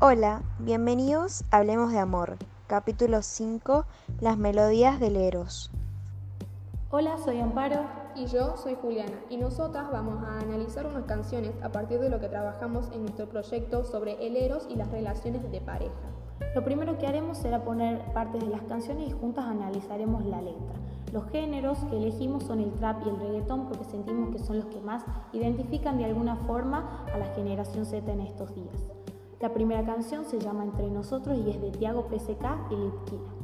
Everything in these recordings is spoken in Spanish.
Hola, bienvenidos a Hablemos de Amor, capítulo 5, Las melodías del Eros. Hola, soy Amparo. Y yo soy Juliana, y nosotras vamos a analizar unas canciones a partir de lo que trabajamos en nuestro proyecto sobre el Eros y las relaciones de pareja. Lo primero que haremos será poner partes de las canciones y juntas analizaremos la letra. Los géneros que elegimos son el trap y el reggaetón porque sentimos que son los que más identifican de alguna forma a la generación Z en estos días. La primera canción se llama Entre Nosotros y es de Tiago PSK y Litkila.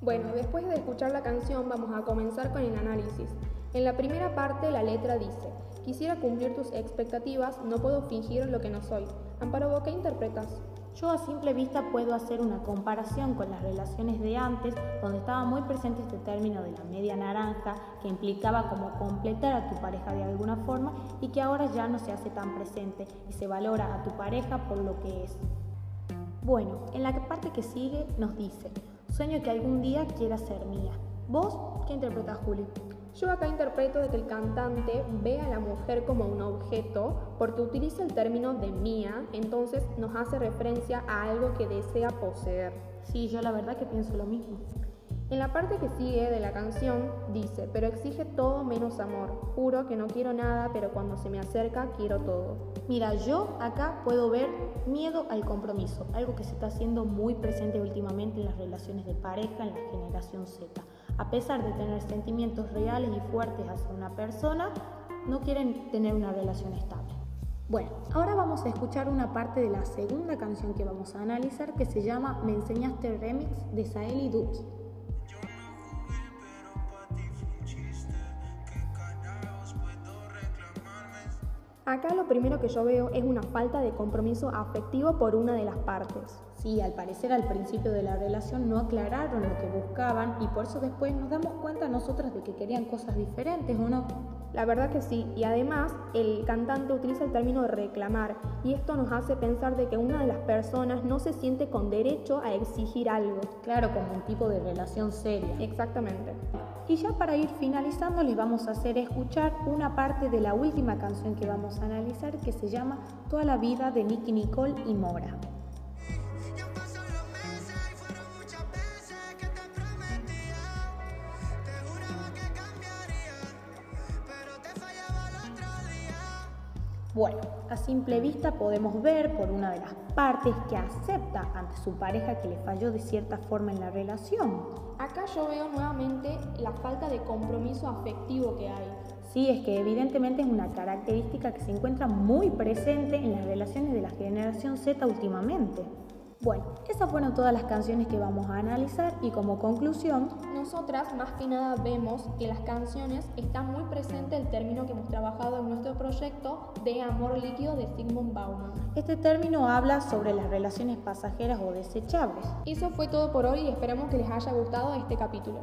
Bueno, después de escuchar la canción vamos a comenzar con el análisis. En la primera parte la letra dice, quisiera cumplir tus expectativas, no puedo fingir lo que no soy. Amparo, ¿vos qué interpretas? Yo a simple vista puedo hacer una comparación con las relaciones de antes, donde estaba muy presente este término de la media naranja, que implicaba como completar a tu pareja de alguna forma y que ahora ya no se hace tan presente y se valora a tu pareja por lo que es. Bueno, en la parte que sigue nos dice, Sueño que algún día quiera ser mía. ¿Vos qué interpretas, Juli? Yo acá interpreto de que el cantante ve a la mujer como un objeto porque utiliza el término de mía, entonces nos hace referencia a algo que desea poseer. Sí, yo la verdad que pienso lo mismo. En la parte que sigue de la canción dice, pero exige todo menos amor. Juro que no quiero nada, pero cuando se me acerca quiero todo. Mira, yo acá puedo ver miedo al compromiso, algo que se está haciendo muy presente últimamente en las relaciones de pareja en la generación Z. A pesar de tener sentimientos reales y fuertes hacia una persona, no quieren tener una relación estable. Bueno, ahora vamos a escuchar una parte de la segunda canción que vamos a analizar que se llama Me enseñaste remix de Sael y Duki. Acá lo primero que yo veo es una falta de compromiso afectivo por una de las partes. Sí, al parecer al principio de la relación no aclararon lo que buscaban y por eso después nos damos cuenta nosotras de que querían cosas diferentes, ¿o no? La verdad que sí, y además el cantante utiliza el término reclamar y esto nos hace pensar de que una de las personas no se siente con derecho a exigir algo. Claro, como un tipo de relación seria. Exactamente. Y ya para ir finalizando les vamos a hacer escuchar una parte de la última canción que vamos a analizar que se llama Toda la vida de Nicky Nicole y Mora. Bueno, a simple vista podemos ver por una de las partes que acepta ante su pareja que le falló de cierta forma en la relación. Acá yo veo nuevamente la falta de compromiso afectivo que hay. Sí, es que evidentemente es una característica que se encuentra muy presente en las relaciones de la generación Z últimamente. Bueno, esas fueron todas las canciones que vamos a analizar y como conclusión, nosotras más que nada vemos que las canciones están muy presente el término que nuestro proyecto de amor líquido de Sigmund Bauman. Este término habla sobre las relaciones pasajeras o desechables. Eso fue todo por hoy y esperamos que les haya gustado este capítulo.